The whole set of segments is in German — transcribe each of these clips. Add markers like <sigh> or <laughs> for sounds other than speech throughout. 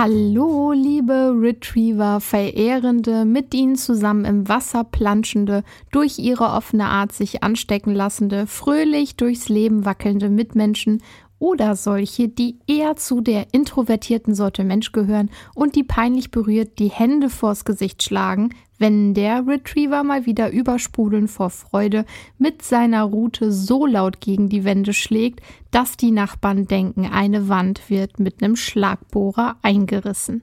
Hallo, liebe Retriever-Verehrende, mit ihnen zusammen im Wasser planschende, durch ihre offene Art sich anstecken lassende, fröhlich durchs Leben wackelnde Mitmenschen oder solche, die eher zu der introvertierten Sorte Mensch gehören und die peinlich berührt die Hände vors Gesicht schlagen, wenn der Retriever mal wieder übersprudeln vor Freude mit seiner Rute so laut gegen die Wände schlägt, dass die Nachbarn denken, eine Wand wird mit einem Schlagbohrer eingerissen.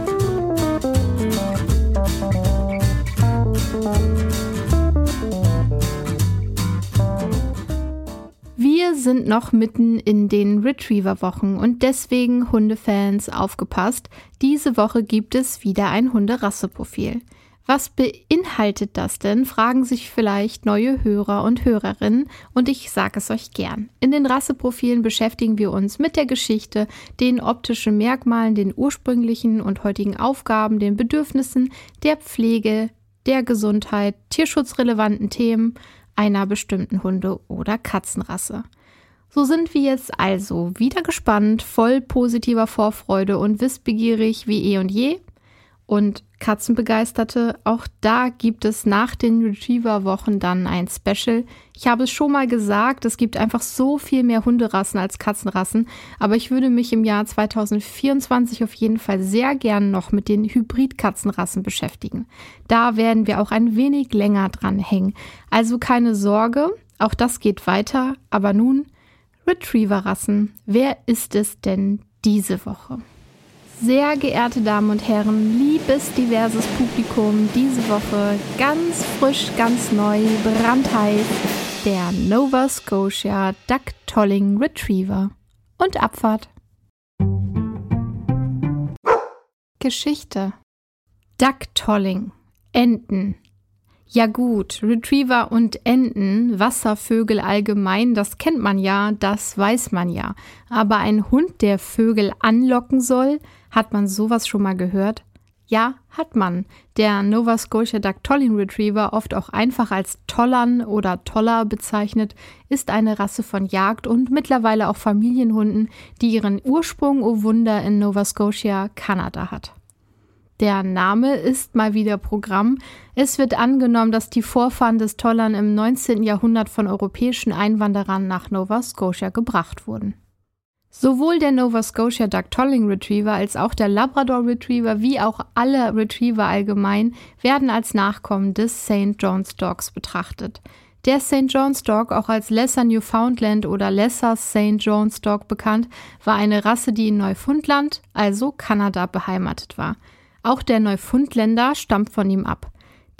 Wir sind noch mitten in den Retriever-Wochen und deswegen Hundefans aufgepasst. Diese Woche gibt es wieder ein Hunderasseprofil. Was beinhaltet das denn? Fragen sich vielleicht neue Hörer und Hörerinnen und ich sage es euch gern. In den Rasseprofilen beschäftigen wir uns mit der Geschichte, den optischen Merkmalen, den ursprünglichen und heutigen Aufgaben, den Bedürfnissen, der Pflege, der Gesundheit, tierschutzrelevanten Themen, einer bestimmten Hunde- oder Katzenrasse. So sind wir jetzt also wieder gespannt, voll positiver Vorfreude und wissbegierig wie eh und je. Und Katzenbegeisterte, auch da gibt es nach den Retriever-Wochen dann ein Special. Ich habe es schon mal gesagt, es gibt einfach so viel mehr Hunderassen als Katzenrassen, aber ich würde mich im Jahr 2024 auf jeden Fall sehr gern noch mit den Hybrid-Katzenrassen beschäftigen. Da werden wir auch ein wenig länger dran hängen. Also keine Sorge, auch das geht weiter, aber nun Retriever-Rassen. Wer ist es denn diese Woche? Sehr geehrte Damen und Herren, liebes diverses Publikum, diese Woche ganz frisch, ganz neu, brandheiß, der Nova Scotia Duck Tolling Retriever. Und Abfahrt. Geschichte. Duck Tolling. Enten. Ja gut, Retriever und Enten, Wasservögel allgemein, das kennt man ja, das weiß man ja. Aber ein Hund, der Vögel anlocken soll, hat man sowas schon mal gehört? Ja, hat man. Der Nova Scotia Duck Tolling Retriever, oft auch einfach als Tollern oder Toller bezeichnet, ist eine Rasse von Jagd- und mittlerweile auch Familienhunden, die ihren Ursprung, oh Wunder, in Nova Scotia, Kanada hat. Der Name ist mal wieder Programm. Es wird angenommen, dass die Vorfahren des Tollern im 19. Jahrhundert von europäischen Einwanderern nach Nova Scotia gebracht wurden. Sowohl der Nova Scotia Duck Tolling Retriever als auch der Labrador Retriever wie auch alle Retriever allgemein werden als Nachkommen des St. John's Dogs betrachtet. Der St. John's Dog, auch als Lesser Newfoundland oder Lesser St. John's Dog bekannt, war eine Rasse, die in Neufundland, also Kanada, beheimatet war. Auch der Neufundländer stammt von ihm ab.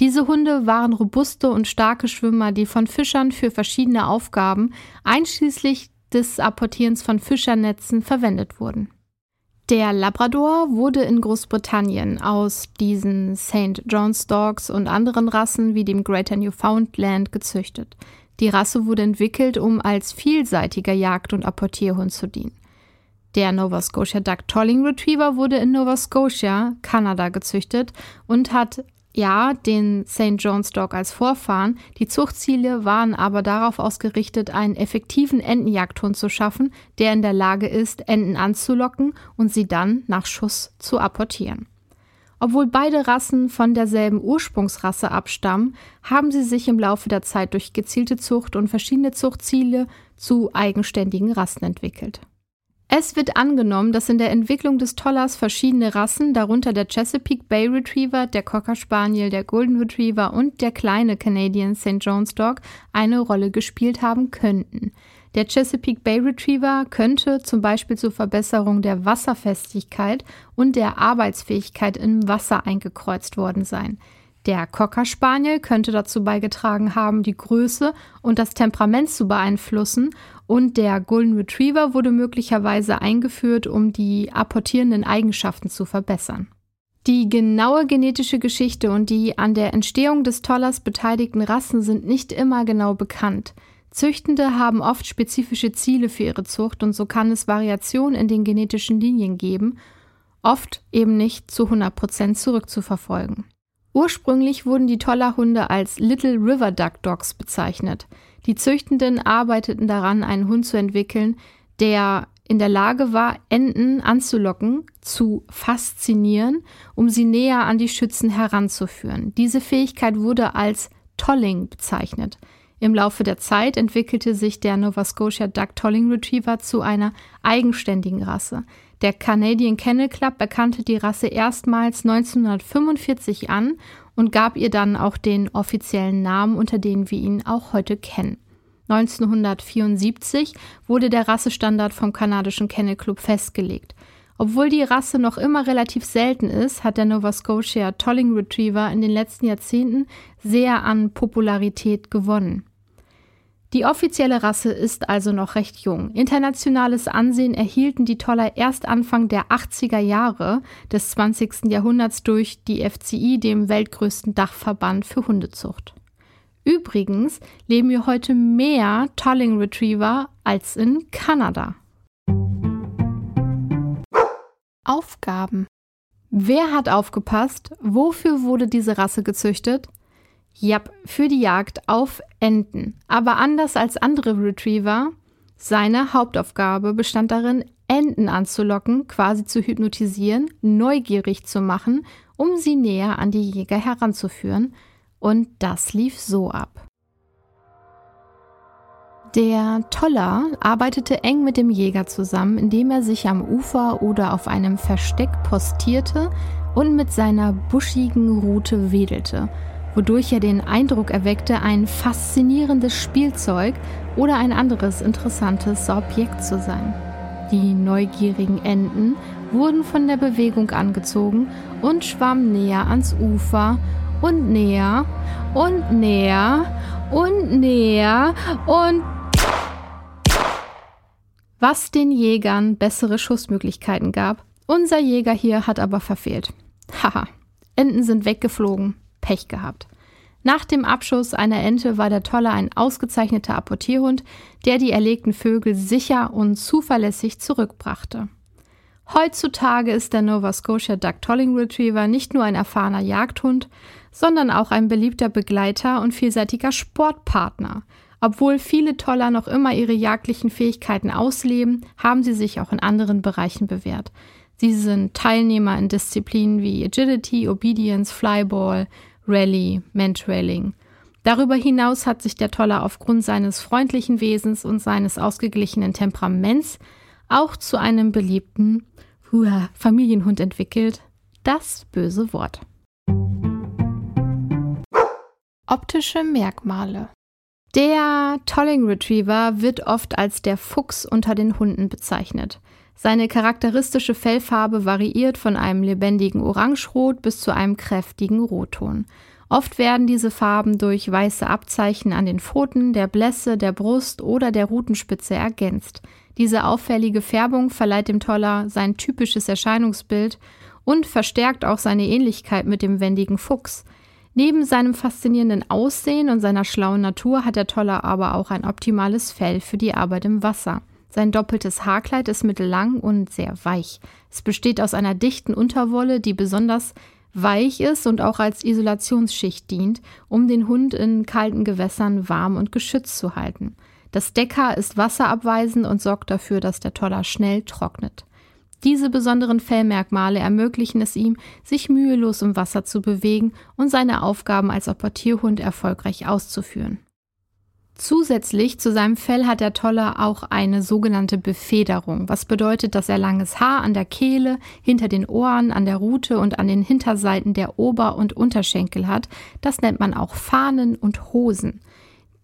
Diese Hunde waren robuste und starke Schwimmer, die von Fischern für verschiedene Aufgaben, einschließlich des Apportierens von Fischernetzen, verwendet wurden. Der Labrador wurde in Großbritannien aus diesen St. John's Dogs und anderen Rassen wie dem Greater Newfoundland gezüchtet. Die Rasse wurde entwickelt, um als vielseitiger Jagd- und Apportierhund zu dienen. Der Nova Scotia Duck Tolling Retriever wurde in Nova Scotia, Kanada, gezüchtet und hat ja den St. John's Dog als Vorfahren. Die Zuchtziele waren aber darauf ausgerichtet, einen effektiven Entenjagdhund zu schaffen, der in der Lage ist, Enten anzulocken und sie dann nach Schuss zu apportieren. Obwohl beide Rassen von derselben Ursprungsrasse abstammen, haben sie sich im Laufe der Zeit durch gezielte Zucht und verschiedene Zuchtziele zu eigenständigen Rassen entwickelt. Es wird angenommen, dass in der Entwicklung des Tollers verschiedene Rassen, darunter der Chesapeake Bay Retriever, der Cocker Spaniel, der Golden Retriever und der kleine Canadian St. John's Dog, eine Rolle gespielt haben könnten. Der Chesapeake Bay Retriever könnte zum Beispiel zur Verbesserung der Wasserfestigkeit und der Arbeitsfähigkeit im Wasser eingekreuzt worden sein. Der Cocker Spaniel könnte dazu beigetragen haben, die Größe und das Temperament zu beeinflussen und der Golden Retriever wurde möglicherweise eingeführt, um die apportierenden Eigenschaften zu verbessern. Die genaue genetische Geschichte und die an der Entstehung des Tollers beteiligten Rassen sind nicht immer genau bekannt. Züchtende haben oft spezifische Ziele für ihre Zucht und so kann es Variationen in den genetischen Linien geben, oft eben nicht zu 100 Prozent zurückzuverfolgen. Ursprünglich wurden die Tollerhunde als Little River Duck Dogs bezeichnet. Die Züchtenden arbeiteten daran, einen Hund zu entwickeln, der in der Lage war, Enten anzulocken, zu faszinieren, um sie näher an die Schützen heranzuführen. Diese Fähigkeit wurde als Tolling bezeichnet. Im Laufe der Zeit entwickelte sich der Nova Scotia Duck Tolling Retriever zu einer eigenständigen Rasse. Der Canadian Kennel Club erkannte die Rasse erstmals 1945 an und gab ihr dann auch den offiziellen Namen, unter dem wir ihn auch heute kennen. 1974 wurde der Rassestandard vom kanadischen Kennel Club festgelegt. Obwohl die Rasse noch immer relativ selten ist, hat der Nova Scotia Tolling Retriever in den letzten Jahrzehnten sehr an Popularität gewonnen. Die offizielle Rasse ist also noch recht jung. Internationales Ansehen erhielten die Toller erst Anfang der 80er Jahre des 20. Jahrhunderts durch die FCI, dem weltgrößten Dachverband für Hundezucht. Übrigens leben wir heute mehr Tolling Retriever als in Kanada. Aufgaben. Wer hat aufgepasst? Wofür wurde diese Rasse gezüchtet? Ja, für die Jagd auf Enten. Aber anders als andere Retriever, seine Hauptaufgabe bestand darin, Enten anzulocken, quasi zu hypnotisieren, neugierig zu machen, um sie näher an die Jäger heranzuführen. Und das lief so ab. Der Toller arbeitete eng mit dem Jäger zusammen, indem er sich am Ufer oder auf einem Versteck postierte und mit seiner buschigen Rute wedelte wodurch er den Eindruck erweckte, ein faszinierendes Spielzeug oder ein anderes interessantes Objekt zu sein. Die neugierigen Enten wurden von der Bewegung angezogen und schwammen näher ans Ufer und näher und näher und näher und was den Jägern bessere Schussmöglichkeiten gab. Unser Jäger hier hat aber verfehlt. Haha, Enten sind weggeflogen. Pech gehabt. Nach dem Abschuss einer Ente war der Tolle ein ausgezeichneter Apportierhund, der die erlegten Vögel sicher und zuverlässig zurückbrachte. Heutzutage ist der Nova Scotia Duck Tolling Retriever nicht nur ein erfahrener Jagdhund, sondern auch ein beliebter Begleiter und vielseitiger Sportpartner. Obwohl viele Toller noch immer ihre jagdlichen Fähigkeiten ausleben, haben sie sich auch in anderen Bereichen bewährt. Sie sind Teilnehmer in Disziplinen wie Agility, Obedience, Flyball, Rallye, Mantrailing. Darüber hinaus hat sich der Toller aufgrund seines freundlichen Wesens und seines ausgeglichenen Temperaments auch zu einem beliebten Hua, Familienhund entwickelt. Das böse Wort. Optische Merkmale. Der Tolling Retriever wird oft als der Fuchs unter den Hunden bezeichnet. Seine charakteristische Fellfarbe variiert von einem lebendigen Orangerot bis zu einem kräftigen Rotton. Oft werden diese Farben durch weiße Abzeichen an den Pfoten, der Blässe, der Brust oder der Rutenspitze ergänzt. Diese auffällige Färbung verleiht dem Toller sein typisches Erscheinungsbild und verstärkt auch seine Ähnlichkeit mit dem wendigen Fuchs. Neben seinem faszinierenden Aussehen und seiner schlauen Natur hat der Toller aber auch ein optimales Fell für die Arbeit im Wasser. Sein doppeltes Haarkleid ist mittellang und sehr weich. Es besteht aus einer dichten Unterwolle, die besonders weich ist und auch als Isolationsschicht dient, um den Hund in kalten Gewässern warm und geschützt zu halten. Das Deckhaar ist wasserabweisend und sorgt dafür, dass der Toller schnell trocknet. Diese besonderen Fellmerkmale ermöglichen es ihm, sich mühelos im Wasser zu bewegen und seine Aufgaben als Apportierhund erfolgreich auszuführen. Zusätzlich zu seinem Fell hat der Toller auch eine sogenannte Befederung, was bedeutet, dass er langes Haar an der Kehle, hinter den Ohren, an der Rute und an den Hinterseiten der Ober- und Unterschenkel hat. Das nennt man auch Fahnen und Hosen.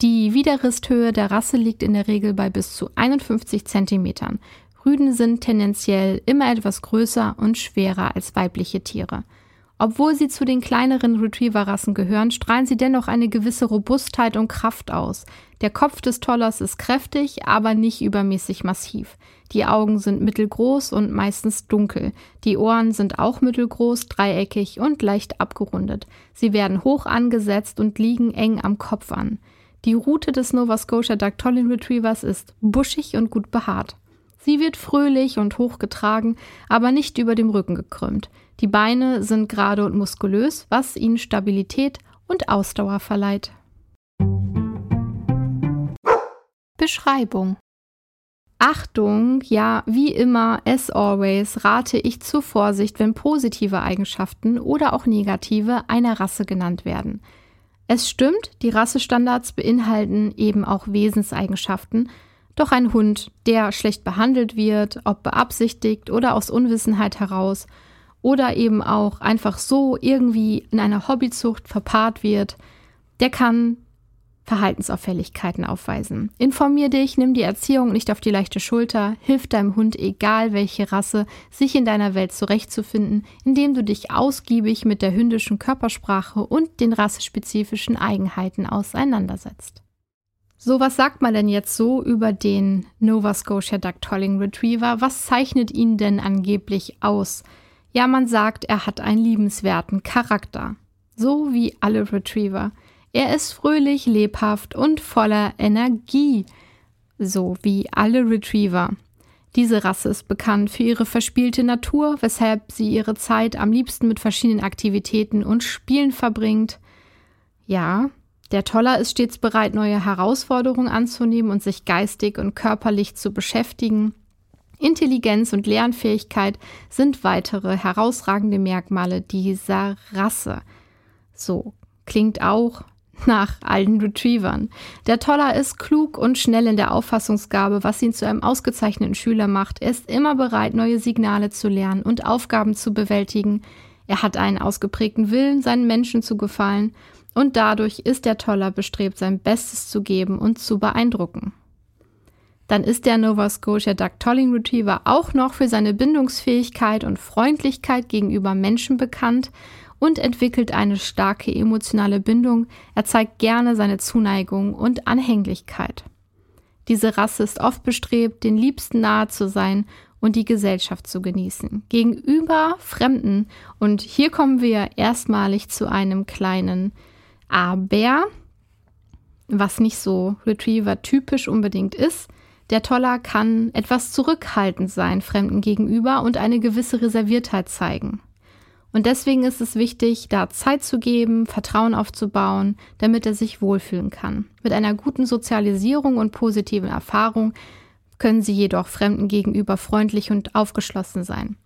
Die Widerristhöhe der Rasse liegt in der Regel bei bis zu 51 Zentimetern. Rüden sind tendenziell immer etwas größer und schwerer als weibliche Tiere. Obwohl sie zu den kleineren Retriever-Rassen gehören, strahlen sie dennoch eine gewisse Robustheit und Kraft aus. Der Kopf des Tollers ist kräftig, aber nicht übermäßig massiv. Die Augen sind mittelgroß und meistens dunkel. Die Ohren sind auch mittelgroß, dreieckig und leicht abgerundet. Sie werden hoch angesetzt und liegen eng am Kopf an. Die Rute des Nova Scotia Dactolin Retrievers ist buschig und gut behaart. Sie wird fröhlich und hochgetragen, aber nicht über dem Rücken gekrümmt. Die Beine sind gerade und muskulös, was ihnen Stabilität und Ausdauer verleiht. Beschreibung Achtung, ja, wie immer, as always, rate ich zur Vorsicht, wenn positive Eigenschaften oder auch negative einer Rasse genannt werden. Es stimmt, die Rassestandards beinhalten eben auch Wesenseigenschaften, doch ein Hund, der schlecht behandelt wird, ob beabsichtigt oder aus Unwissenheit heraus, oder eben auch einfach so irgendwie in einer Hobbyzucht verpaart wird, der kann Verhaltensauffälligkeiten aufweisen. Informier dich, nimm die Erziehung nicht auf die leichte Schulter, hilf deinem Hund, egal welche Rasse, sich in deiner Welt zurechtzufinden, indem du dich ausgiebig mit der hündischen Körpersprache und den rassespezifischen Eigenheiten auseinandersetzt. So, was sagt man denn jetzt so über den Nova Scotia Ducktolling Retriever? Was zeichnet ihn denn angeblich aus? Ja, man sagt, er hat einen liebenswerten Charakter. So wie alle Retriever. Er ist fröhlich, lebhaft und voller Energie, so wie alle Retriever. Diese Rasse ist bekannt für ihre verspielte Natur, weshalb sie ihre Zeit am liebsten mit verschiedenen Aktivitäten und Spielen verbringt. Ja, der Toller ist stets bereit, neue Herausforderungen anzunehmen und sich geistig und körperlich zu beschäftigen. Intelligenz und Lernfähigkeit sind weitere herausragende Merkmale dieser Rasse. So klingt auch nach allen Retrievern. Der Toller ist klug und schnell in der Auffassungsgabe, was ihn zu einem ausgezeichneten Schüler macht. Er ist immer bereit, neue Signale zu lernen und Aufgaben zu bewältigen. Er hat einen ausgeprägten Willen, seinen Menschen zu gefallen und dadurch ist der Toller bestrebt, sein Bestes zu geben und zu beeindrucken. Dann ist der Nova Scotia Duck Tolling Retriever auch noch für seine Bindungsfähigkeit und Freundlichkeit gegenüber Menschen bekannt und entwickelt eine starke emotionale Bindung. Er zeigt gerne seine Zuneigung und Anhänglichkeit. Diese Rasse ist oft bestrebt, den Liebsten nahe zu sein und die Gesellschaft zu genießen. Gegenüber Fremden, und hier kommen wir erstmalig zu einem kleinen Aber, was nicht so Retriever-typisch unbedingt ist. Der Toller kann etwas zurückhaltend sein Fremden gegenüber und eine gewisse Reserviertheit zeigen. Und deswegen ist es wichtig, da Zeit zu geben, Vertrauen aufzubauen, damit er sich wohlfühlen kann. Mit einer guten Sozialisierung und positiven Erfahrung können sie jedoch Fremden gegenüber freundlich und aufgeschlossen sein.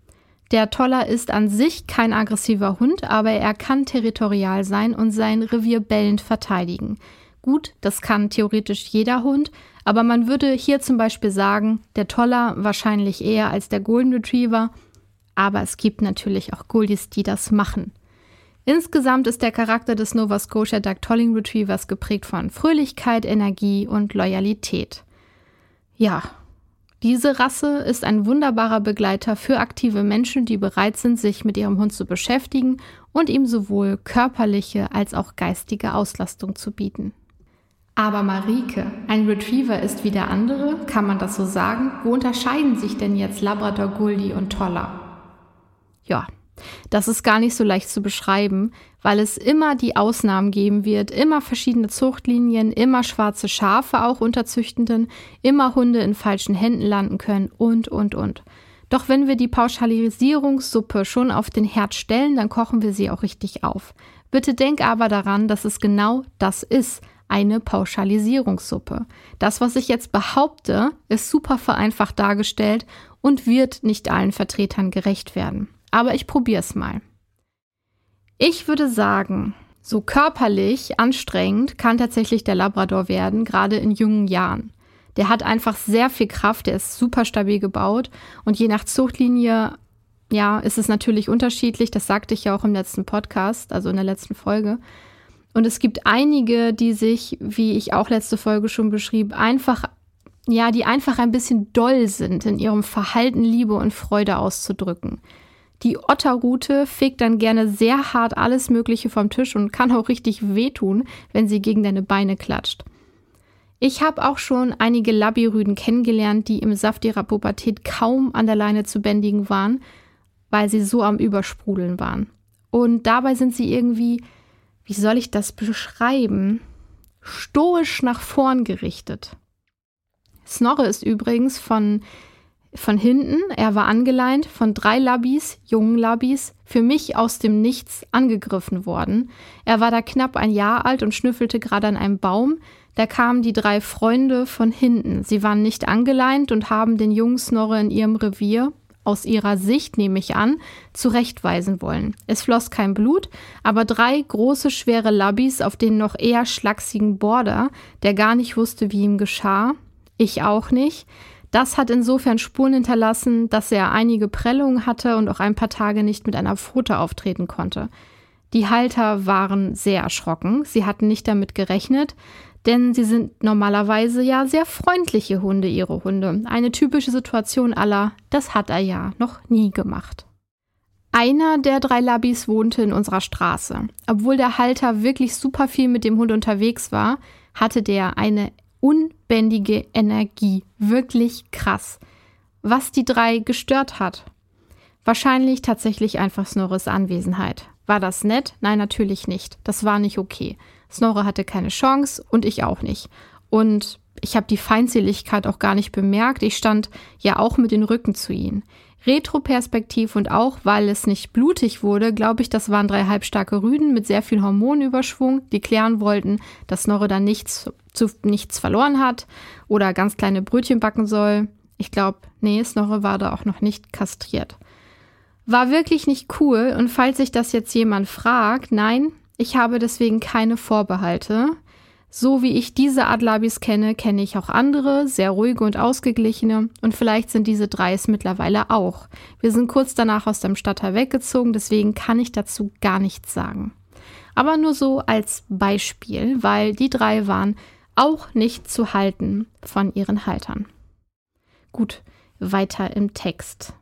Der Toller ist an sich kein aggressiver Hund, aber er kann territorial sein und sein Revier bellend verteidigen. Gut, das kann theoretisch jeder Hund, aber man würde hier zum Beispiel sagen, der Toller wahrscheinlich eher als der Golden Retriever aber es gibt natürlich auch Goldies, die das machen. Insgesamt ist der Charakter des Nova Scotia Duck Tolling Retrievers geprägt von Fröhlichkeit, Energie und Loyalität. Ja, diese Rasse ist ein wunderbarer Begleiter für aktive Menschen, die bereit sind, sich mit ihrem Hund zu beschäftigen und ihm sowohl körperliche als auch geistige Auslastung zu bieten. Aber Marike, ein Retriever ist wie der andere, kann man das so sagen? Wo unterscheiden sich denn jetzt Labrador Goldie und Toller? Ja, das ist gar nicht so leicht zu beschreiben, weil es immer die Ausnahmen geben wird, immer verschiedene Zuchtlinien, immer schwarze Schafe auch unter Züchtenden, immer Hunde in falschen Händen landen können und, und, und. Doch wenn wir die Pauschalisierungssuppe schon auf den Herd stellen, dann kochen wir sie auch richtig auf. Bitte denk aber daran, dass es genau das ist, eine Pauschalisierungssuppe. Das, was ich jetzt behaupte, ist super vereinfacht dargestellt und wird nicht allen Vertretern gerecht werden aber ich probiere es mal. Ich würde sagen, so körperlich anstrengend kann tatsächlich der Labrador werden, gerade in jungen Jahren. Der hat einfach sehr viel Kraft, der ist super stabil gebaut und je nach Zuchtlinie, ja, ist es natürlich unterschiedlich. Das sagte ich ja auch im letzten Podcast, also in der letzten Folge. Und es gibt einige, die sich, wie ich auch letzte Folge schon beschrieb, einfach, ja, die einfach ein bisschen doll sind in ihrem Verhalten, Liebe und Freude auszudrücken. Die Otterrute fegt dann gerne sehr hart alles Mögliche vom Tisch und kann auch richtig wehtun, wenn sie gegen deine Beine klatscht. Ich habe auch schon einige Labirüden kennengelernt, die im Saft ihrer Pubertät kaum an der Leine zu bändigen waren, weil sie so am Übersprudeln waren. Und dabei sind sie irgendwie, wie soll ich das beschreiben? stoisch nach vorn gerichtet. Snorre ist übrigens von, von hinten, er war angeleint, von drei Labbis, jungen Labbis, für mich aus dem Nichts angegriffen worden. Er war da knapp ein Jahr alt und schnüffelte gerade an einem Baum. Da kamen die drei Freunde von hinten. Sie waren nicht angeleint und haben den jungen Snorre in ihrem Revier aus ihrer Sicht, nehme ich an, zurechtweisen wollen. Es floss kein Blut, aber drei große, schwere Labbys auf den noch eher schlachsigen Border, der gar nicht wusste, wie ihm geschah. Ich auch nicht. Das hat insofern Spuren hinterlassen, dass er einige Prellungen hatte und auch ein paar Tage nicht mit einer Pfote auftreten konnte. Die Halter waren sehr erschrocken. Sie hatten nicht damit gerechnet, denn sie sind normalerweise ja sehr freundliche Hunde, ihre Hunde. Eine typische Situation aller, das hat er ja noch nie gemacht. Einer der drei Labbys wohnte in unserer Straße. Obwohl der Halter wirklich super viel mit dem Hund unterwegs war, hatte der eine unbändige Energie. Wirklich krass. Was die drei gestört hat? Wahrscheinlich tatsächlich einfach Snorres Anwesenheit. War das nett? Nein, natürlich nicht. Das war nicht okay. Snorre hatte keine Chance und ich auch nicht. Und ich habe die Feindseligkeit auch gar nicht bemerkt. Ich stand ja auch mit den Rücken zu ihnen. Retroperspektiv und auch, weil es nicht blutig wurde, glaube ich, das waren drei halbstarke Rüden mit sehr viel Hormonüberschwung, die klären wollten, dass Snorre dann nichts, zu, nichts verloren hat oder ganz kleine Brötchen backen soll. Ich glaube, nee, Snorre war da auch noch nicht kastriert. War wirklich nicht cool und falls sich das jetzt jemand fragt, nein, ich habe deswegen keine Vorbehalte. So wie ich diese Adlabis kenne, kenne ich auch andere, sehr ruhige und ausgeglichene und vielleicht sind diese drei es mittlerweile auch. Wir sind kurz danach aus dem Stadtteil weggezogen, deswegen kann ich dazu gar nichts sagen. Aber nur so als Beispiel, weil die drei waren auch nicht zu halten von ihren Haltern. Gut, weiter im Text.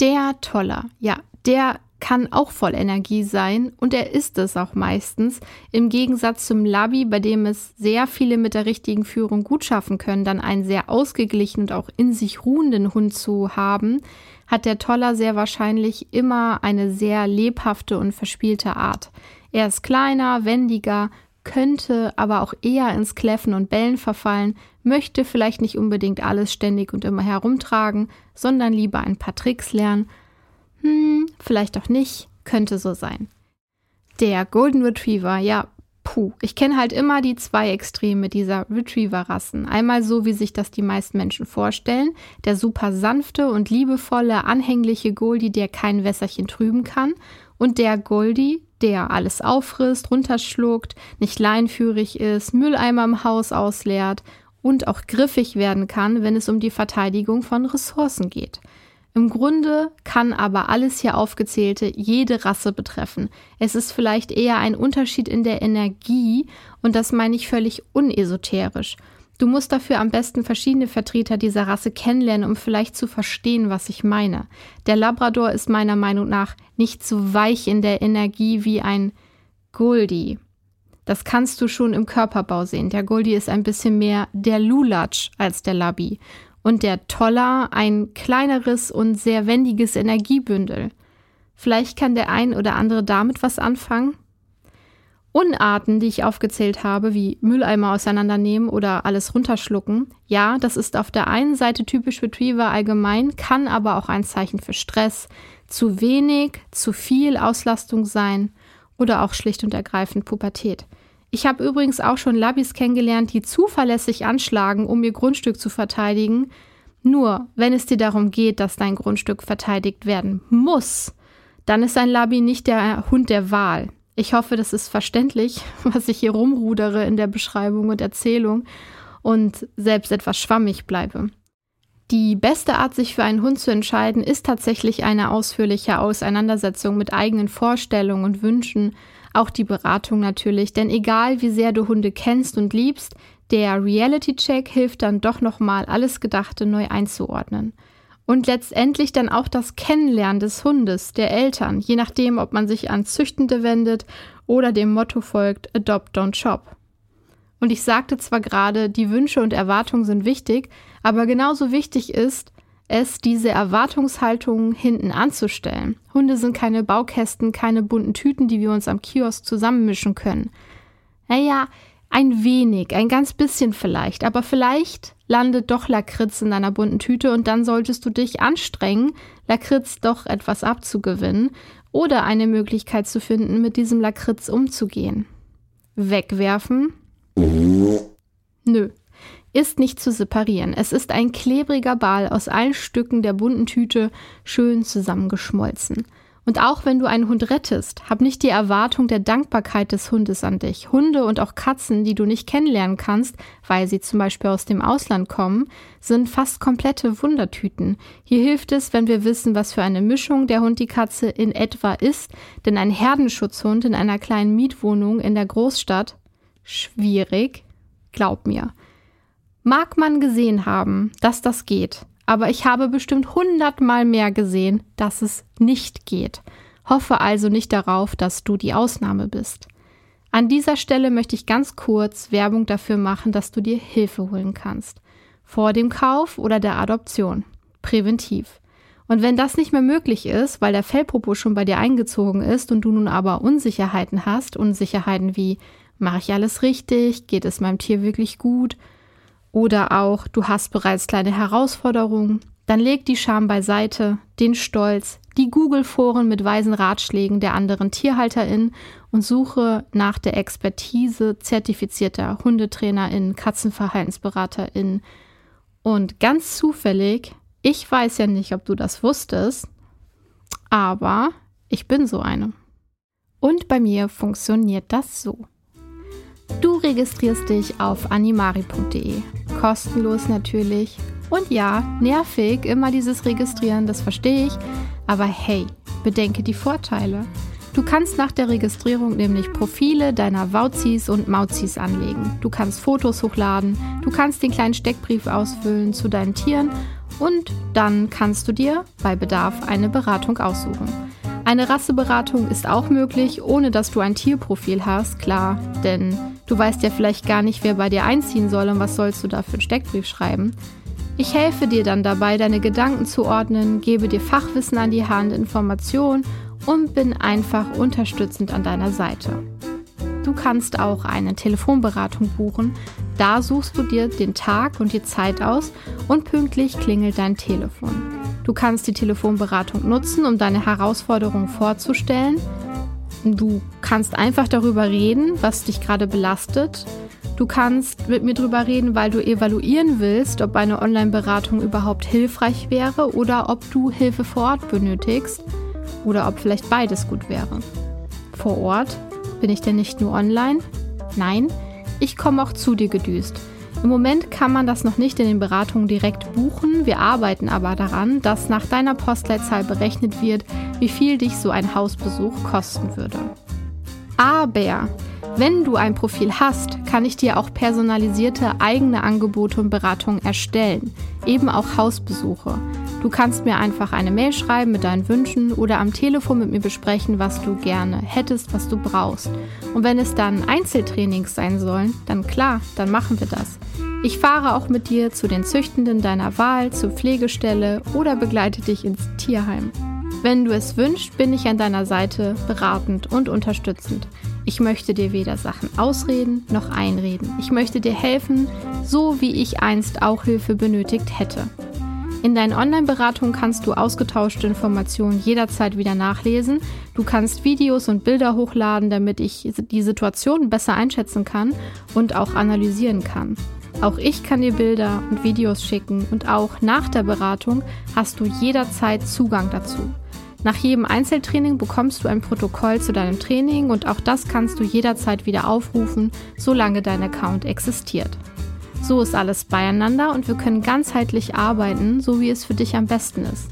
Der Toller, ja, der kann auch voll Energie sein und er ist es auch meistens. Im Gegensatz zum Labi, bei dem es sehr viele mit der richtigen Führung gut schaffen können, dann einen sehr ausgeglichenen und auch in sich ruhenden Hund zu haben, hat der Toller sehr wahrscheinlich immer eine sehr lebhafte und verspielte Art. Er ist kleiner, wendiger, könnte aber auch eher ins Kläffen und Bellen verfallen, möchte vielleicht nicht unbedingt alles ständig und immer herumtragen, sondern lieber ein paar Tricks lernen hm, vielleicht auch nicht, könnte so sein. Der Golden Retriever, ja, puh, ich kenne halt immer die zwei Extreme dieser Retriever-Rassen. Einmal so, wie sich das die meisten Menschen vorstellen, der super sanfte und liebevolle, anhängliche Goldie, der kein Wässerchen trüben kann, und der Goldie, der alles auffrisst, runterschluckt, nicht leinführig ist, Mülleimer im Haus ausleert und auch griffig werden kann, wenn es um die Verteidigung von Ressourcen geht. Im Grunde kann aber alles hier aufgezählte jede Rasse betreffen. Es ist vielleicht eher ein Unterschied in der Energie und das meine ich völlig unesoterisch. Du musst dafür am besten verschiedene Vertreter dieser Rasse kennenlernen, um vielleicht zu verstehen, was ich meine. Der Labrador ist meiner Meinung nach nicht so weich in der Energie wie ein Goldie. Das kannst du schon im Körperbau sehen. Der Goldie ist ein bisschen mehr der Lulatsch als der Labby und der Toller ein kleineres und sehr wendiges Energiebündel. Vielleicht kann der ein oder andere damit was anfangen. Unarten, die ich aufgezählt habe, wie Mülleimer auseinandernehmen oder alles runterschlucken, ja, das ist auf der einen Seite typisch Retriever allgemein, kann aber auch ein Zeichen für Stress, zu wenig, zu viel Auslastung sein oder auch schlicht und ergreifend Pubertät. Ich habe übrigens auch schon Labbys kennengelernt, die zuverlässig anschlagen, um ihr Grundstück zu verteidigen. Nur, wenn es dir darum geht, dass dein Grundstück verteidigt werden muss, dann ist ein Labby nicht der Hund der Wahl. Ich hoffe, das ist verständlich, <laughs> was ich hier rumrudere in der Beschreibung und Erzählung und selbst etwas schwammig bleibe. Die beste Art, sich für einen Hund zu entscheiden, ist tatsächlich eine ausführliche Auseinandersetzung mit eigenen Vorstellungen und Wünschen auch die Beratung natürlich, denn egal wie sehr du Hunde kennst und liebst, der Reality-Check hilft dann doch nochmal alles Gedachte neu einzuordnen. Und letztendlich dann auch das Kennenlernen des Hundes, der Eltern, je nachdem, ob man sich an Züchtende wendet oder dem Motto folgt Adopt, don't shop. Und ich sagte zwar gerade, die Wünsche und Erwartungen sind wichtig, aber genauso wichtig ist, es, diese Erwartungshaltung hinten anzustellen. Hunde sind keine Baukästen, keine bunten Tüten, die wir uns am Kiosk zusammenmischen können. Naja, Ein wenig, ein ganz bisschen vielleicht, aber vielleicht landet doch Lakritz in deiner bunten Tüte und dann solltest du dich anstrengen, Lakritz doch etwas abzugewinnen oder eine Möglichkeit zu finden, mit diesem Lakritz umzugehen. Wegwerfen? Nö, ist nicht zu separieren. Es ist ein klebriger Ball aus allen Stücken der bunten Tüte schön zusammengeschmolzen. Und auch wenn du einen Hund rettest, hab nicht die Erwartung der Dankbarkeit des Hundes an dich. Hunde und auch Katzen, die du nicht kennenlernen kannst, weil sie zum Beispiel aus dem Ausland kommen, sind fast komplette Wundertüten. Hier hilft es, wenn wir wissen, was für eine Mischung der Hund die Katze in etwa ist, denn ein Herdenschutzhund in einer kleinen Mietwohnung in der Großstadt schwierig, glaub mir. Mag man gesehen haben, dass das geht, aber ich habe bestimmt hundertmal mehr gesehen, dass es nicht geht. Hoffe also nicht darauf, dass du die Ausnahme bist. An dieser Stelle möchte ich ganz kurz Werbung dafür machen, dass du dir Hilfe holen kannst. Vor dem Kauf oder der Adoption. Präventiv. Und wenn das nicht mehr möglich ist, weil der Fellpopo schon bei dir eingezogen ist und du nun aber Unsicherheiten hast, Unsicherheiten wie, mache ich alles richtig, geht es meinem Tier wirklich gut, oder auch, du hast bereits kleine Herausforderungen, dann leg die Scham beiseite, den Stolz, die Google-Foren mit weisen Ratschlägen der anderen TierhalterInnen und suche nach der Expertise zertifizierter HundetrainerInnen, KatzenverhaltensberaterInnen. Und ganz zufällig, ich weiß ja nicht, ob du das wusstest, aber ich bin so eine. Und bei mir funktioniert das so. Du registrierst dich auf animari.de. Kostenlos natürlich. Und ja, nervig, immer dieses Registrieren, das verstehe ich. Aber hey, bedenke die Vorteile. Du kannst nach der Registrierung nämlich Profile deiner Wauzis und Mauzis anlegen. Du kannst Fotos hochladen, du kannst den kleinen Steckbrief ausfüllen zu deinen Tieren und dann kannst du dir bei Bedarf eine Beratung aussuchen. Eine Rasseberatung ist auch möglich, ohne dass du ein Tierprofil hast, klar, denn Du weißt ja vielleicht gar nicht, wer bei dir einziehen soll und was sollst du da für einen Steckbrief schreiben. Ich helfe dir dann dabei, deine Gedanken zu ordnen, gebe dir Fachwissen an die Hand, Informationen und bin einfach unterstützend an deiner Seite. Du kannst auch eine Telefonberatung buchen. Da suchst du dir den Tag und die Zeit aus und pünktlich klingelt dein Telefon. Du kannst die Telefonberatung nutzen, um deine Herausforderungen vorzustellen, Du kannst einfach darüber reden, was dich gerade belastet. Du kannst mit mir darüber reden, weil du evaluieren willst, ob eine Online-Beratung überhaupt hilfreich wäre oder ob du Hilfe vor Ort benötigst oder ob vielleicht beides gut wäre. Vor Ort bin ich denn nicht nur online? Nein, ich komme auch zu dir gedüst. Im Moment kann man das noch nicht in den Beratungen direkt buchen. Wir arbeiten aber daran, dass nach deiner Postleitzahl berechnet wird, wie viel dich so ein Hausbesuch kosten würde. Aber wenn du ein Profil hast, kann ich dir auch personalisierte eigene Angebote und Beratungen erstellen, eben auch Hausbesuche. Du kannst mir einfach eine Mail schreiben mit deinen Wünschen oder am Telefon mit mir besprechen, was du gerne hättest, was du brauchst. Und wenn es dann Einzeltrainings sein sollen, dann klar, dann machen wir das. Ich fahre auch mit dir zu den Züchtenden deiner Wahl, zur Pflegestelle oder begleite dich ins Tierheim. Wenn du es wünschst, bin ich an deiner Seite beratend und unterstützend. Ich möchte dir weder Sachen ausreden noch einreden. Ich möchte dir helfen, so wie ich einst auch Hilfe benötigt hätte. In deinen Online-Beratungen kannst du ausgetauschte Informationen jederzeit wieder nachlesen. Du kannst Videos und Bilder hochladen, damit ich die Situation besser einschätzen kann und auch analysieren kann. Auch ich kann dir Bilder und Videos schicken und auch nach der Beratung hast du jederzeit Zugang dazu. Nach jedem Einzeltraining bekommst du ein Protokoll zu deinem Training und auch das kannst du jederzeit wieder aufrufen, solange dein Account existiert. So ist alles beieinander und wir können ganzheitlich arbeiten, so wie es für dich am besten ist.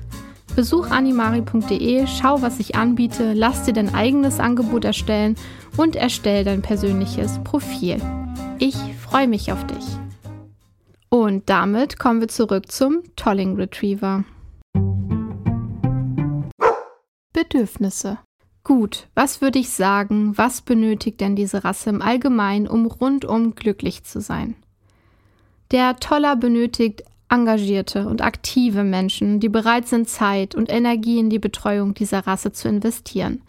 Besuch animari.de, schau, was ich anbiete, lass dir dein eigenes Angebot erstellen und erstell dein persönliches Profil. Ich freue mich auf dich. Und damit kommen wir zurück zum Tolling Retriever. Bedürfnisse. Gut, was würde ich sagen, was benötigt denn diese Rasse im Allgemeinen, um rundum glücklich zu sein? Der Toller benötigt engagierte und aktive Menschen, die bereit sind, Zeit und Energie in die Betreuung dieser Rasse zu investieren.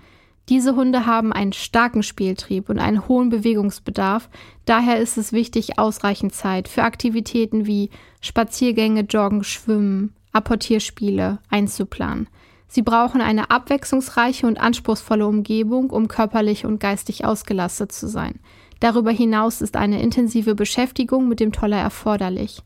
Diese Hunde haben einen starken Spieltrieb und einen hohen Bewegungsbedarf. Daher ist es wichtig, ausreichend Zeit für Aktivitäten wie Spaziergänge, Joggen, Schwimmen, Apportierspiele einzuplanen. Sie brauchen eine abwechslungsreiche und anspruchsvolle Umgebung, um körperlich und geistig ausgelastet zu sein. Darüber hinaus ist eine intensive Beschäftigung mit dem Toller erforderlich.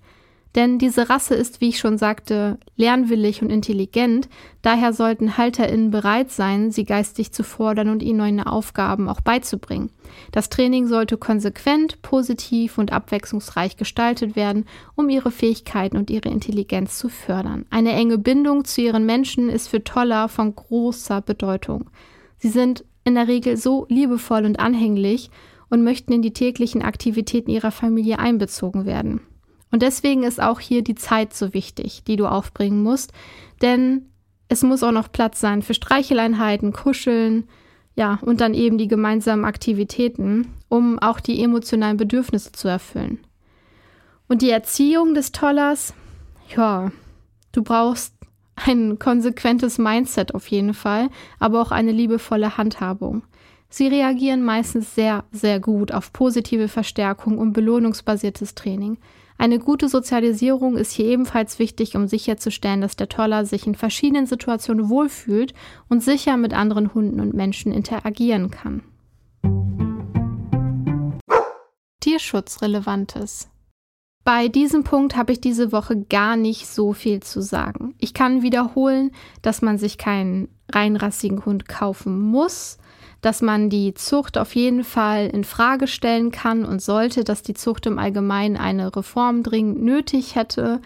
Denn diese Rasse ist, wie ich schon sagte, lernwillig und intelligent, daher sollten HalterInnen bereit sein, sie geistig zu fordern und ihnen neue Aufgaben auch beizubringen. Das Training sollte konsequent, positiv und abwechslungsreich gestaltet werden, um ihre Fähigkeiten und ihre Intelligenz zu fördern. Eine enge Bindung zu ihren Menschen ist für Toller von großer Bedeutung. Sie sind in der Regel so liebevoll und anhänglich und möchten in die täglichen Aktivitäten ihrer Familie einbezogen werden. Und deswegen ist auch hier die Zeit so wichtig, die du aufbringen musst, denn es muss auch noch Platz sein für Streicheleinheiten, Kuscheln, ja, und dann eben die gemeinsamen Aktivitäten, um auch die emotionalen Bedürfnisse zu erfüllen. Und die Erziehung des Tollers, ja, du brauchst ein konsequentes Mindset auf jeden Fall, aber auch eine liebevolle Handhabung. Sie reagieren meistens sehr, sehr gut auf positive Verstärkung und belohnungsbasiertes Training. Eine gute Sozialisierung ist hier ebenfalls wichtig, um sicherzustellen, dass der Toller sich in verschiedenen Situationen wohlfühlt und sicher mit anderen Hunden und Menschen interagieren kann. Tierschutzrelevantes. Bei diesem Punkt habe ich diese Woche gar nicht so viel zu sagen. Ich kann wiederholen, dass man sich keinen reinrassigen Hund kaufen muss dass man die Zucht auf jeden Fall in Frage stellen kann und sollte, dass die Zucht im Allgemeinen eine Reform dringend nötig hätte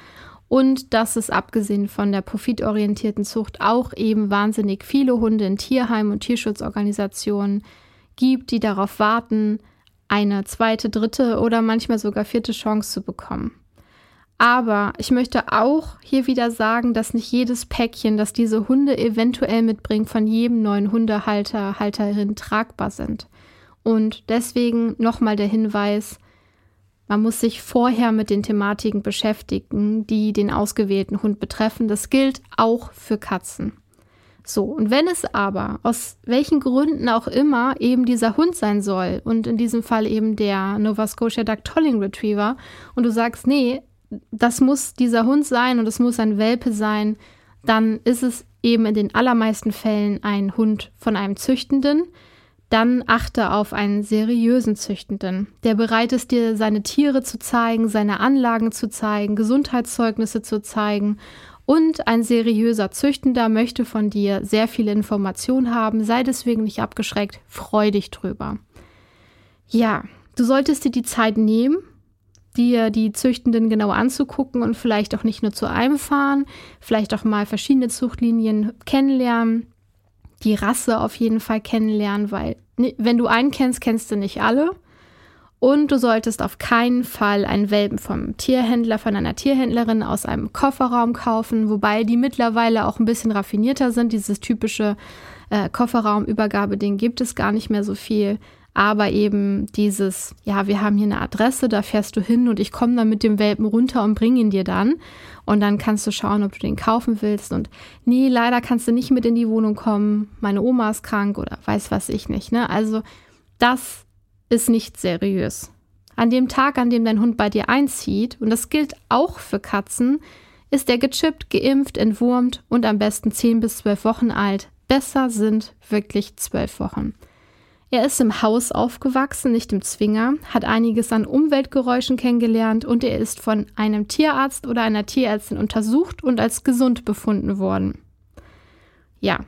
und dass es abgesehen von der profitorientierten Zucht auch eben wahnsinnig viele Hunde in Tierheimen und Tierschutzorganisationen gibt, die darauf warten, eine zweite, dritte oder manchmal sogar vierte Chance zu bekommen. Aber ich möchte auch hier wieder sagen, dass nicht jedes Päckchen, das diese Hunde eventuell mitbringen, von jedem neuen Hundehalter, Halterin tragbar sind. Und deswegen nochmal der Hinweis, man muss sich vorher mit den Thematiken beschäftigen, die den ausgewählten Hund betreffen. Das gilt auch für Katzen. So, und wenn es aber aus welchen Gründen auch immer eben dieser Hund sein soll und in diesem Fall eben der Nova Scotia Duck Tolling Retriever und du sagst, nee, das muss dieser Hund sein und es muss ein Welpe sein, dann ist es eben in den allermeisten Fällen ein Hund von einem Züchtenden. Dann achte auf einen seriösen Züchtenden, der bereit ist, dir seine Tiere zu zeigen, seine Anlagen zu zeigen, Gesundheitszeugnisse zu zeigen. Und ein seriöser Züchtender möchte von dir sehr viele Informationen haben, sei deswegen nicht abgeschreckt, freu dich drüber. Ja, du solltest dir die Zeit nehmen, dir die Züchtenden genau anzugucken und vielleicht auch nicht nur zu einem fahren, vielleicht auch mal verschiedene Zuchtlinien kennenlernen, die Rasse auf jeden Fall kennenlernen, weil wenn du einen kennst, kennst du nicht alle. Und du solltest auf keinen Fall einen Welpen vom Tierhändler, von einer Tierhändlerin aus einem Kofferraum kaufen, wobei die mittlerweile auch ein bisschen raffinierter sind. Dieses typische äh, Kofferraumübergabe-Ding gibt es gar nicht mehr so viel aber eben dieses, ja, wir haben hier eine Adresse, da fährst du hin und ich komme dann mit dem Welpen runter und bringe ihn dir dann. Und dann kannst du schauen, ob du den kaufen willst. Und nee, leider kannst du nicht mit in die Wohnung kommen. Meine Oma ist krank oder weiß was ich nicht. Ne? Also das ist nicht seriös. An dem Tag, an dem dein Hund bei dir einzieht, und das gilt auch für Katzen, ist er gechippt, geimpft, entwurmt und am besten 10 bis 12 Wochen alt. Besser sind wirklich 12 Wochen. Er ist im Haus aufgewachsen, nicht im Zwinger, hat einiges an Umweltgeräuschen kennengelernt und er ist von einem Tierarzt oder einer Tierärztin untersucht und als gesund befunden worden. Ja,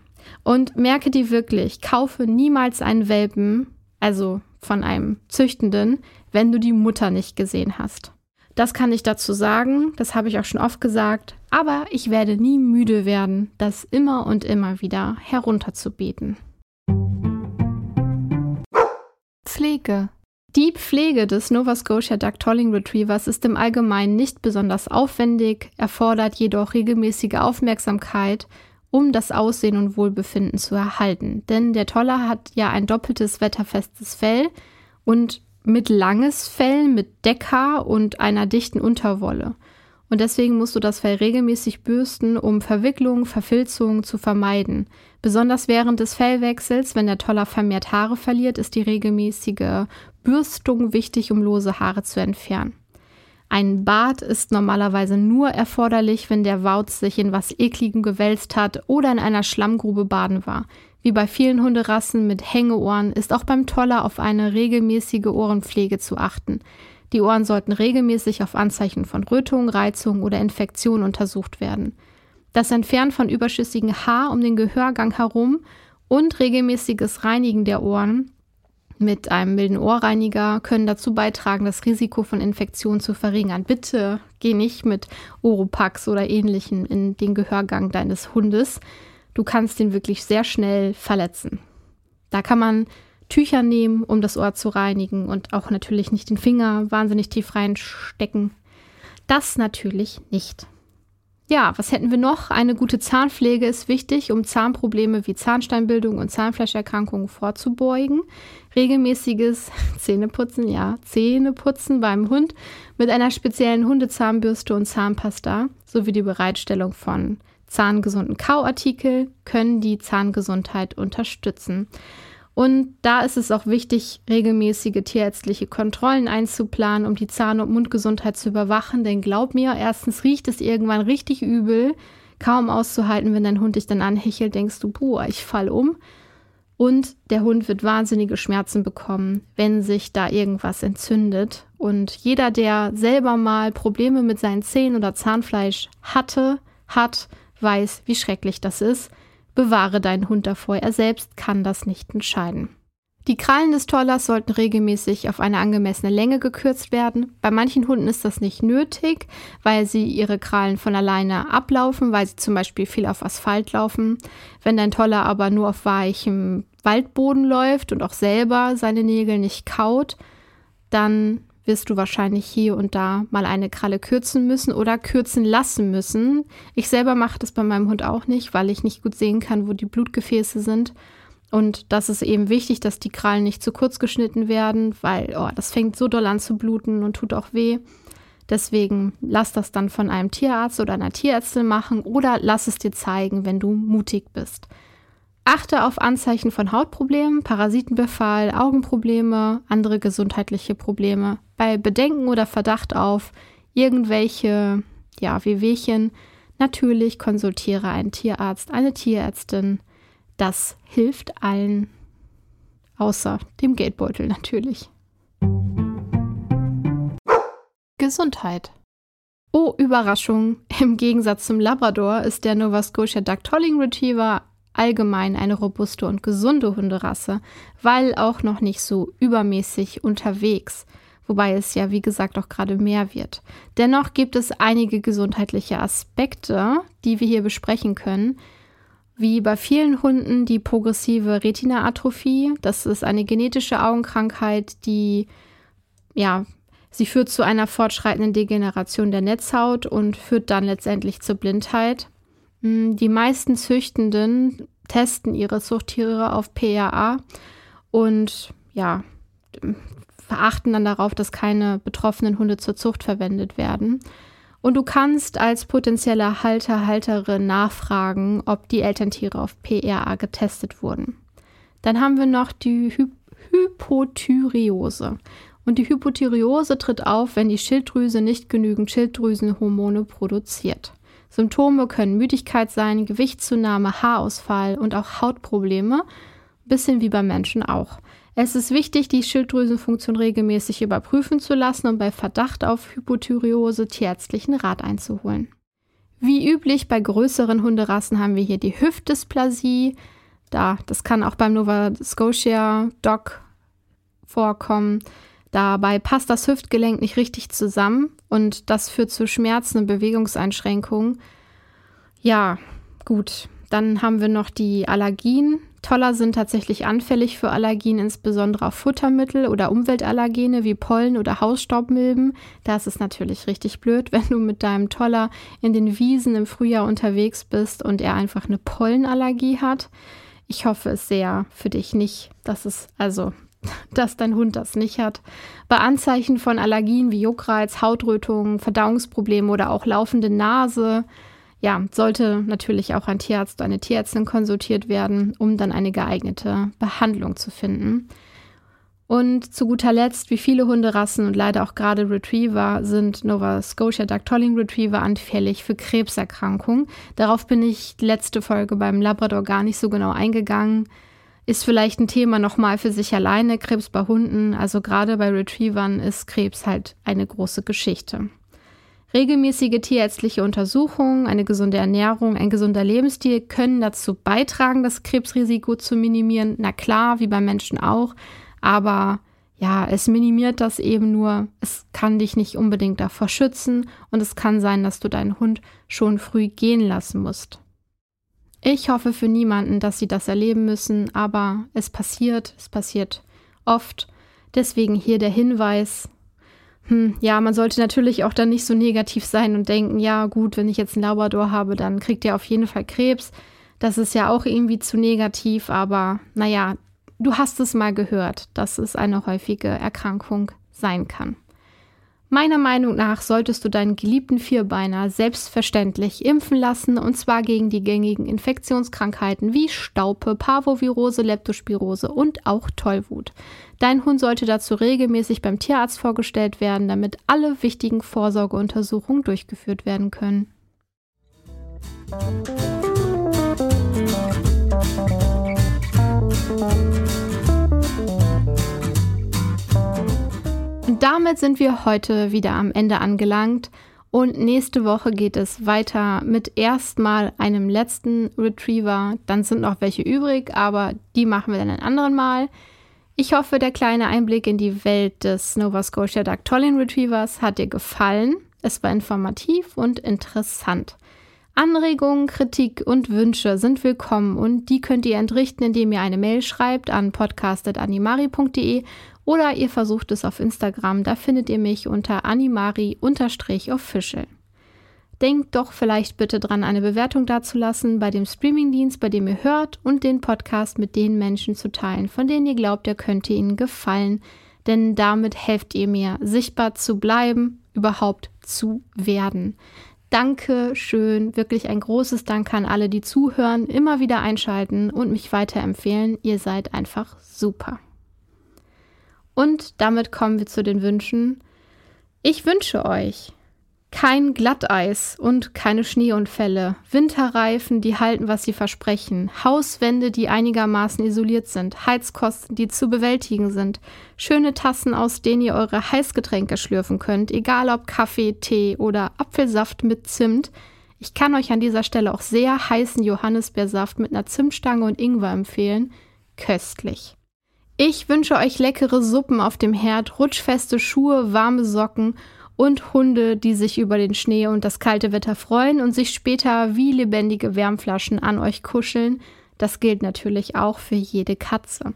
und merke dir wirklich, kaufe niemals einen Welpen, also von einem Züchtenden, wenn du die Mutter nicht gesehen hast. Das kann ich dazu sagen, das habe ich auch schon oft gesagt, aber ich werde nie müde werden, das immer und immer wieder herunterzubeten. Pflege. Die Pflege des Nova Scotia Duck Tolling Retrievers ist im Allgemeinen nicht besonders aufwendig, erfordert jedoch regelmäßige Aufmerksamkeit, um das Aussehen und Wohlbefinden zu erhalten. Denn der Toller hat ja ein doppeltes wetterfestes Fell und mit langes Fell, mit Deckhaar und einer dichten Unterwolle. Und deswegen musst du das Fell regelmäßig bürsten, um Verwicklung, Verfilzung zu vermeiden. Besonders während des Fellwechsels, wenn der Toller vermehrt Haare verliert, ist die regelmäßige Bürstung wichtig, um lose Haare zu entfernen. Ein Bad ist normalerweise nur erforderlich, wenn der Wauz sich in was Ekligem gewälzt hat oder in einer Schlammgrube baden war. Wie bei vielen Hunderassen mit Hängeohren ist auch beim Toller auf eine regelmäßige Ohrenpflege zu achten. Die Ohren sollten regelmäßig auf Anzeichen von Rötung, Reizung oder Infektion untersucht werden. Das Entfernen von überschüssigem Haar um den Gehörgang herum und regelmäßiges Reinigen der Ohren mit einem milden Ohrreiniger können dazu beitragen, das Risiko von Infektionen zu verringern. Bitte geh nicht mit Oropax oder ähnlichem in den Gehörgang deines Hundes. Du kannst den wirklich sehr schnell verletzen. Da kann man Tücher nehmen, um das Ohr zu reinigen und auch natürlich nicht den Finger wahnsinnig tief reinstecken. Das natürlich nicht. Ja, was hätten wir noch? Eine gute Zahnpflege ist wichtig, um Zahnprobleme wie Zahnsteinbildung und Zahnfleischerkrankungen vorzubeugen. Regelmäßiges <laughs> Zähneputzen, ja, Zähneputzen beim Hund mit einer speziellen Hundezahnbürste und Zahnpasta sowie die Bereitstellung von zahngesunden Kauartikel können die Zahngesundheit unterstützen. Und da ist es auch wichtig, regelmäßige tierärztliche Kontrollen einzuplanen, um die Zahn- und Mundgesundheit zu überwachen. Denn glaub mir, erstens riecht es irgendwann richtig übel, kaum auszuhalten, wenn dein Hund dich dann anhechelt, denkst du, boah, ich fall um. Und der Hund wird wahnsinnige Schmerzen bekommen, wenn sich da irgendwas entzündet. Und jeder, der selber mal Probleme mit seinen Zähnen oder Zahnfleisch hatte, hat, weiß, wie schrecklich das ist. Bewahre deinen Hund davor, er selbst kann das nicht entscheiden. Die Krallen des Tollers sollten regelmäßig auf eine angemessene Länge gekürzt werden. Bei manchen Hunden ist das nicht nötig, weil sie ihre Krallen von alleine ablaufen, weil sie zum Beispiel viel auf Asphalt laufen. Wenn dein Toller aber nur auf weichem Waldboden läuft und auch selber seine Nägel nicht kaut, dann wirst du wahrscheinlich hier und da mal eine Kralle kürzen müssen oder kürzen lassen müssen. Ich selber mache das bei meinem Hund auch nicht, weil ich nicht gut sehen kann, wo die Blutgefäße sind. Und das ist eben wichtig, dass die Krallen nicht zu kurz geschnitten werden, weil oh, das fängt so doll an zu bluten und tut auch weh. Deswegen lass das dann von einem Tierarzt oder einer Tierärztin machen oder lass es dir zeigen, wenn du mutig bist. Achte auf Anzeichen von Hautproblemen, Parasitenbefall, Augenprobleme, andere gesundheitliche Probleme. Bei Bedenken oder Verdacht auf irgendwelche ja, Wehwehchen, natürlich konsultiere einen Tierarzt, eine Tierärztin. Das hilft allen, außer dem Geldbeutel natürlich. Gesundheit. Oh, Überraschung! Im Gegensatz zum Labrador ist der Nova Scotia Duck Tolling Retriever allgemein eine robuste und gesunde Hunderasse, weil auch noch nicht so übermäßig unterwegs, wobei es ja wie gesagt auch gerade mehr wird. Dennoch gibt es einige gesundheitliche Aspekte, die wir hier besprechen können, wie bei vielen Hunden die progressive Retinaatrophie. Das ist eine genetische Augenkrankheit, die ja, sie führt zu einer fortschreitenden Degeneration der Netzhaut und führt dann letztendlich zur Blindheit. Hm, die meisten Züchtenden testen ihre Zuchttiere auf PRA und ja, verachten dann darauf, dass keine betroffenen Hunde zur Zucht verwendet werden. Und du kannst als potenzieller Halter, Halterin nachfragen, ob die Elterntiere auf PRA getestet wurden. Dann haben wir noch die Hy Hypothyreose. Und die Hypothyreose tritt auf, wenn die Schilddrüse nicht genügend Schilddrüsenhormone produziert. Symptome können Müdigkeit sein, Gewichtszunahme, Haarausfall und auch Hautprobleme, bisschen wie beim Menschen auch. Es ist wichtig, die Schilddrüsenfunktion regelmäßig überprüfen zu lassen und bei Verdacht auf Hypothyreose tierärztlichen Rat einzuholen. Wie üblich bei größeren Hunderassen haben wir hier die Hüftdysplasie. Da, das kann auch beim Nova Scotia Dog vorkommen. Dabei passt das Hüftgelenk nicht richtig zusammen und das führt zu Schmerzen und Bewegungseinschränkungen. Ja, gut. Dann haben wir noch die Allergien. Toller sind tatsächlich anfällig für Allergien, insbesondere auf Futtermittel oder Umweltallergene wie Pollen oder Hausstaubmilben. Das ist natürlich richtig blöd, <laughs> wenn du mit deinem Toller in den Wiesen im Frühjahr unterwegs bist und er einfach eine Pollenallergie hat. Ich hoffe es sehr für dich nicht. Das ist also dass dein Hund das nicht hat. Bei Anzeichen von Allergien wie Juckreiz, Hautrötungen, Verdauungsprobleme oder auch laufende Nase, ja, sollte natürlich auch ein Tierarzt oder eine Tierärztin konsultiert werden, um dann eine geeignete Behandlung zu finden. Und zu guter Letzt, wie viele Hunderassen und leider auch gerade Retriever, sind Nova Scotia Dactoling Retriever anfällig für Krebserkrankungen. Darauf bin ich letzte Folge beim Labrador gar nicht so genau eingegangen. Ist vielleicht ein Thema nochmal für sich alleine, Krebs bei Hunden. Also gerade bei Retrievern ist Krebs halt eine große Geschichte. Regelmäßige tierärztliche Untersuchungen, eine gesunde Ernährung, ein gesunder Lebensstil können dazu beitragen, das Krebsrisiko zu minimieren. Na klar, wie beim Menschen auch. Aber ja, es minimiert das eben nur. Es kann dich nicht unbedingt davor schützen und es kann sein, dass du deinen Hund schon früh gehen lassen musst. Ich hoffe für niemanden, dass sie das erleben müssen, aber es passiert, es passiert oft. Deswegen hier der Hinweis. Hm, ja, man sollte natürlich auch dann nicht so negativ sein und denken, ja gut, wenn ich jetzt einen Labrador habe, dann kriegt er auf jeden Fall Krebs. Das ist ja auch irgendwie zu negativ, aber naja, du hast es mal gehört, dass es eine häufige Erkrankung sein kann. Meiner Meinung nach solltest du deinen geliebten Vierbeiner selbstverständlich impfen lassen und zwar gegen die gängigen Infektionskrankheiten wie Staupe, Parvovirose, Leptospirose und auch Tollwut. Dein Hund sollte dazu regelmäßig beim Tierarzt vorgestellt werden, damit alle wichtigen Vorsorgeuntersuchungen durchgeführt werden können. Und damit sind wir heute wieder am Ende angelangt. Und nächste Woche geht es weiter mit erstmal einem letzten Retriever. Dann sind noch welche übrig, aber die machen wir dann ein anderen Mal. Ich hoffe, der kleine Einblick in die Welt des Nova Scotia Dactolin Retrievers hat dir gefallen. Es war informativ und interessant. Anregungen, Kritik und Wünsche sind willkommen und die könnt ihr entrichten, indem ihr eine Mail schreibt an podcast.animari.de oder ihr versucht es auf Instagram, da findet ihr mich unter animari-official. Denkt doch vielleicht bitte dran, eine Bewertung dazulassen bei dem Streamingdienst, bei dem ihr hört und den Podcast mit den Menschen zu teilen, von denen ihr glaubt, er könnte ihnen gefallen. Denn damit helft ihr mir, sichtbar zu bleiben, überhaupt zu werden. Danke schön, wirklich ein großes Dank an alle, die zuhören, immer wieder einschalten und mich weiterempfehlen. Ihr seid einfach super. Und damit kommen wir zu den Wünschen. Ich wünsche euch kein Glatteis und keine Schneeunfälle, Winterreifen, die halten, was sie versprechen, Hauswände, die einigermaßen isoliert sind, Heizkosten, die zu bewältigen sind, schöne Tassen, aus denen ihr eure Heißgetränke schlürfen könnt, egal ob Kaffee, Tee oder Apfelsaft mit Zimt. Ich kann euch an dieser Stelle auch sehr heißen Johannisbeersaft mit einer Zimtstange und Ingwer empfehlen. Köstlich. Ich wünsche euch leckere Suppen auf dem Herd, rutschfeste Schuhe, warme Socken und Hunde, die sich über den Schnee und das kalte Wetter freuen und sich später wie lebendige Wärmflaschen an euch kuscheln. Das gilt natürlich auch für jede Katze.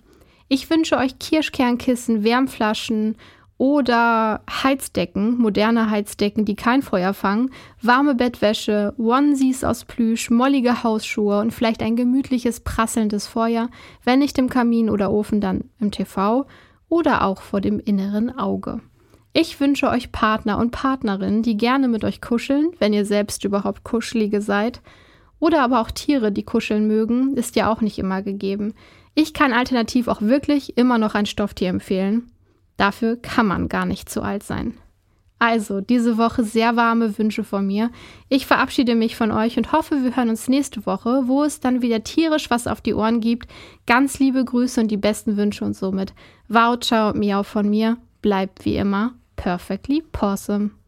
Ich wünsche euch Kirschkernkissen, Wärmflaschen oder Heizdecken, moderne Heizdecken, die kein Feuer fangen, warme Bettwäsche, Onesies aus Plüsch, mollige Hausschuhe und vielleicht ein gemütliches, prasselndes Feuer, wenn nicht im Kamin oder Ofen, dann im TV oder auch vor dem inneren Auge. Ich wünsche euch Partner und Partnerinnen, die gerne mit euch kuscheln, wenn ihr selbst überhaupt Kuschelige seid, oder aber auch Tiere, die kuscheln mögen, ist ja auch nicht immer gegeben. Ich kann alternativ auch wirklich immer noch ein Stofftier empfehlen. Dafür kann man gar nicht zu alt sein. Also, diese Woche sehr warme Wünsche von mir. Ich verabschiede mich von euch und hoffe, wir hören uns nächste Woche, wo es dann wieder tierisch was auf die Ohren gibt. Ganz liebe Grüße und die besten Wünsche und somit. Wow, ciao, miau von mir. Bleibt wie immer perfectly possum.